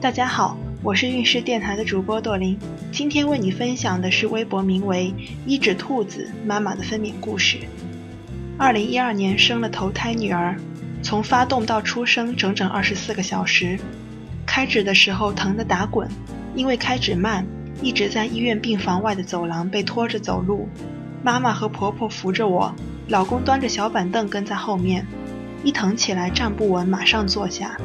大家好，我是运势电台的主播朵琳，今天为你分享的是微博名为“一指兔子妈妈”的分娩故事。二零一二年生了头胎女儿，从发动到出生整整二十四个小时，开指的时候疼得打滚，因为开指慢，一直在医院病房外的走廊被拖着走路，妈妈和婆婆扶着我，老公端着小板凳跟在后面，一疼起来站不稳，马上坐下。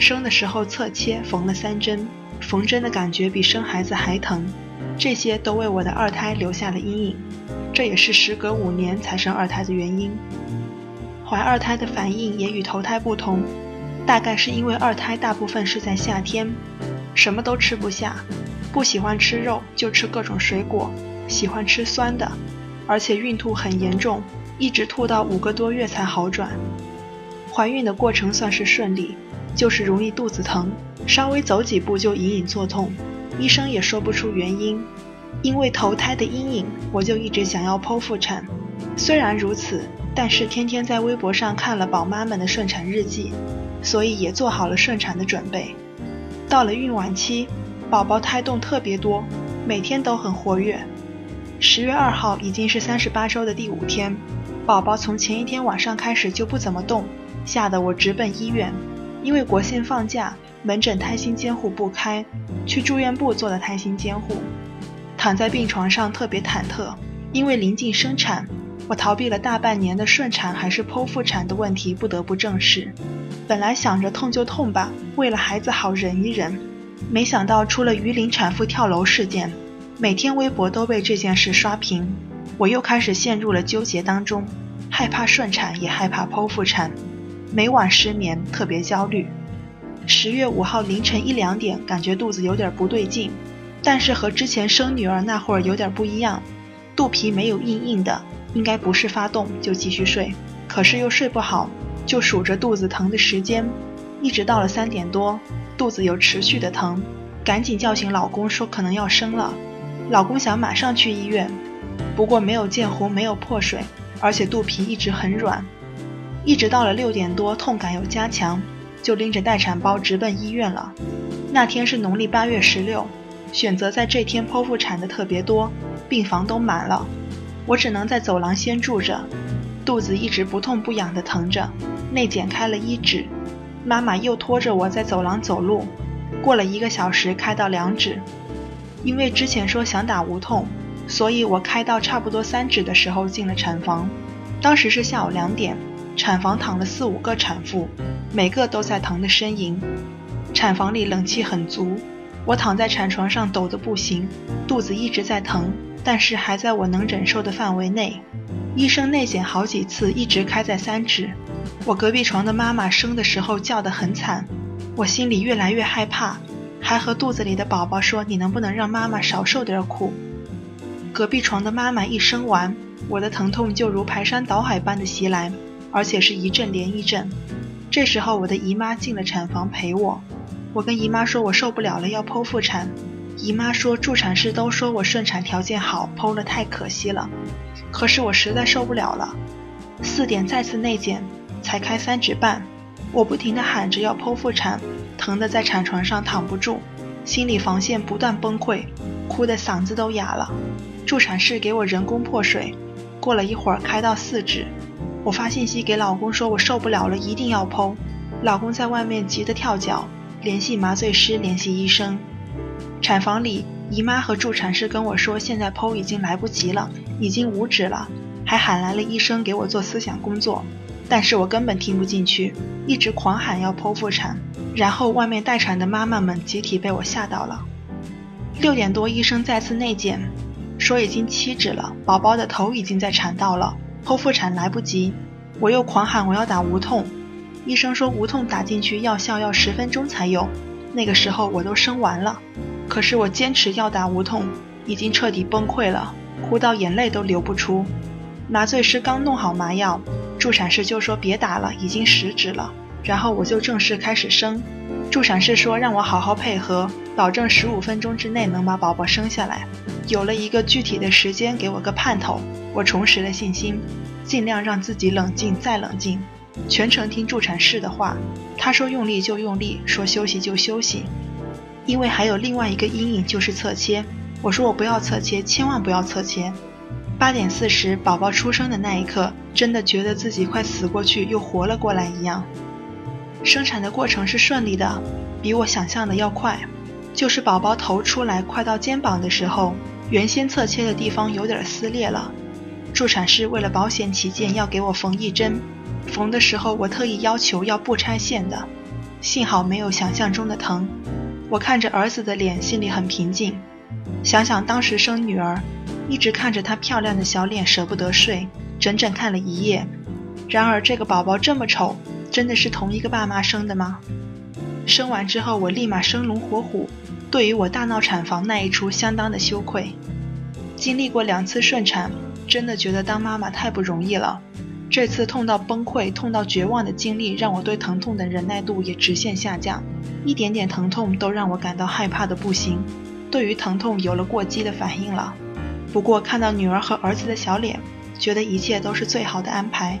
生的时候侧切缝了三针，缝针的感觉比生孩子还疼，这些都为我的二胎留下了阴影，这也是时隔五年才生二胎的原因。怀二胎的反应也与头胎不同，大概是因为二胎大部分是在夏天，什么都吃不下，不喜欢吃肉就吃各种水果，喜欢吃酸的，而且孕吐很严重，一直吐到五个多月才好转。怀孕的过程算是顺利。就是容易肚子疼，稍微走几步就隐隐作痛，医生也说不出原因。因为头胎的阴影，我就一直想要剖腹产。虽然如此，但是天天在微博上看了宝妈们的顺产日记，所以也做好了顺产的准备。到了孕晚期，宝宝胎动特别多，每天都很活跃。十月二号已经是三十八周的第五天，宝宝从前一天晚上开始就不怎么动，吓得我直奔医院。因为国庆放假，门诊胎心监护不开，去住院部做了胎心监护。躺在病床上特别忐忑，因为临近生产，我逃避了大半年的顺产还是剖腹产的问题，不得不正视。本来想着痛就痛吧，为了孩子好忍一忍，没想到出了榆林产妇跳楼事件，每天微博都被这件事刷屏，我又开始陷入了纠结当中，害怕顺产也害怕剖腹产。每晚失眠，特别焦虑。十月五号凌晨一两点，感觉肚子有点不对劲，但是和之前生女儿那会儿有点不一样，肚皮没有硬硬的，应该不是发动，就继续睡。可是又睡不好，就数着肚子疼的时间，一直到了三点多，肚子有持续的疼，赶紧叫醒老公说可能要生了。老公想马上去医院，不过没有见红，没有破水，而且肚皮一直很软。一直到了六点多，痛感有加强，就拎着待产包直奔医院了。那天是农历八月十六，选择在这天剖腹产的特别多，病房都满了，我只能在走廊先住着。肚子一直不痛不痒的疼着，内检开了一指，妈妈又拖着我在走廊走路，过了一个小时开到两指。因为之前说想打无痛，所以我开到差不多三指的时候进了产房，当时是下午两点。产房躺了四五个产妇，每个都在疼的呻吟。产房里冷气很足，我躺在产床上抖得不行，肚子一直在疼，但是还在我能忍受的范围内。医生内检好几次，一直开在三指。我隔壁床的妈妈生的时候叫得很惨，我心里越来越害怕，还和肚子里的宝宝说：“你能不能让妈妈少受点苦？”隔壁床的妈妈一生完，我的疼痛就如排山倒海般的袭来。而且是一阵连一阵。这时候，我的姨妈进了产房陪我。我跟姨妈说，我受不了了，要剖腹产。姨妈说，助产士都说我顺产条件好，剖了太可惜了。可是我实在受不了了。四点再次内检，才开三指半。我不停地喊着要剖腹产，疼得在产床上躺不住，心理防线不断崩溃，哭得嗓子都哑了。助产士给我人工破水，过了一会儿开到四指。我发信息给老公说，我受不了了，一定要剖。老公在外面急得跳脚，联系麻醉师，联系医生。产房里，姨妈和助产师跟我说，现在剖已经来不及了，已经五指了，还喊来了医生给我做思想工作。但是我根本听不进去，一直狂喊要剖腹产。然后外面待产的妈妈们集体被我吓到了。六点多，医生再次内检，说已经七指了，宝宝的头已经在产道了。剖腹产来不及，我又狂喊我要打无痛，医生说无痛打进去药效要十分钟才有，那个时候我都生完了，可是我坚持要打无痛，已经彻底崩溃了，哭到眼泪都流不出。麻醉师刚弄好麻药，助产士就说别打了，已经十指了，然后我就正式开始生。助产士说让我好好配合，保证十五分钟之内能把宝宝生下来。有了一个具体的时间，给我个盼头，我重拾了信心，尽量让自己冷静再冷静，全程听助产士的话。他说用力就用力，说休息就休息。因为还有另外一个阴影就是侧切。我说我不要侧切，千万不要侧切。八点四十，宝宝出生的那一刻，真的觉得自己快死过去又活了过来一样。生产的过程是顺利的，比我想象的要快。就是宝宝头出来快到肩膀的时候，原先侧切的地方有点撕裂了。助产师为了保险起见，要给我缝一针。缝的时候，我特意要求要不拆线的。幸好没有想象中的疼。我看着儿子的脸，心里很平静。想想当时生女儿，一直看着她漂亮的小脸，舍不得睡，整整看了一夜。然而这个宝宝这么丑，真的是同一个爸妈生的吗？生完之后，我立马生龙活虎。对于我大闹产房那一出，相当的羞愧。经历过两次顺产，真的觉得当妈妈太不容易了。这次痛到崩溃、痛到绝望的经历，让我对疼痛的忍耐度也直线下降。一点点疼痛都让我感到害怕的不行，对于疼痛有了过激的反应了。不过看到女儿和儿子的小脸，觉得一切都是最好的安排。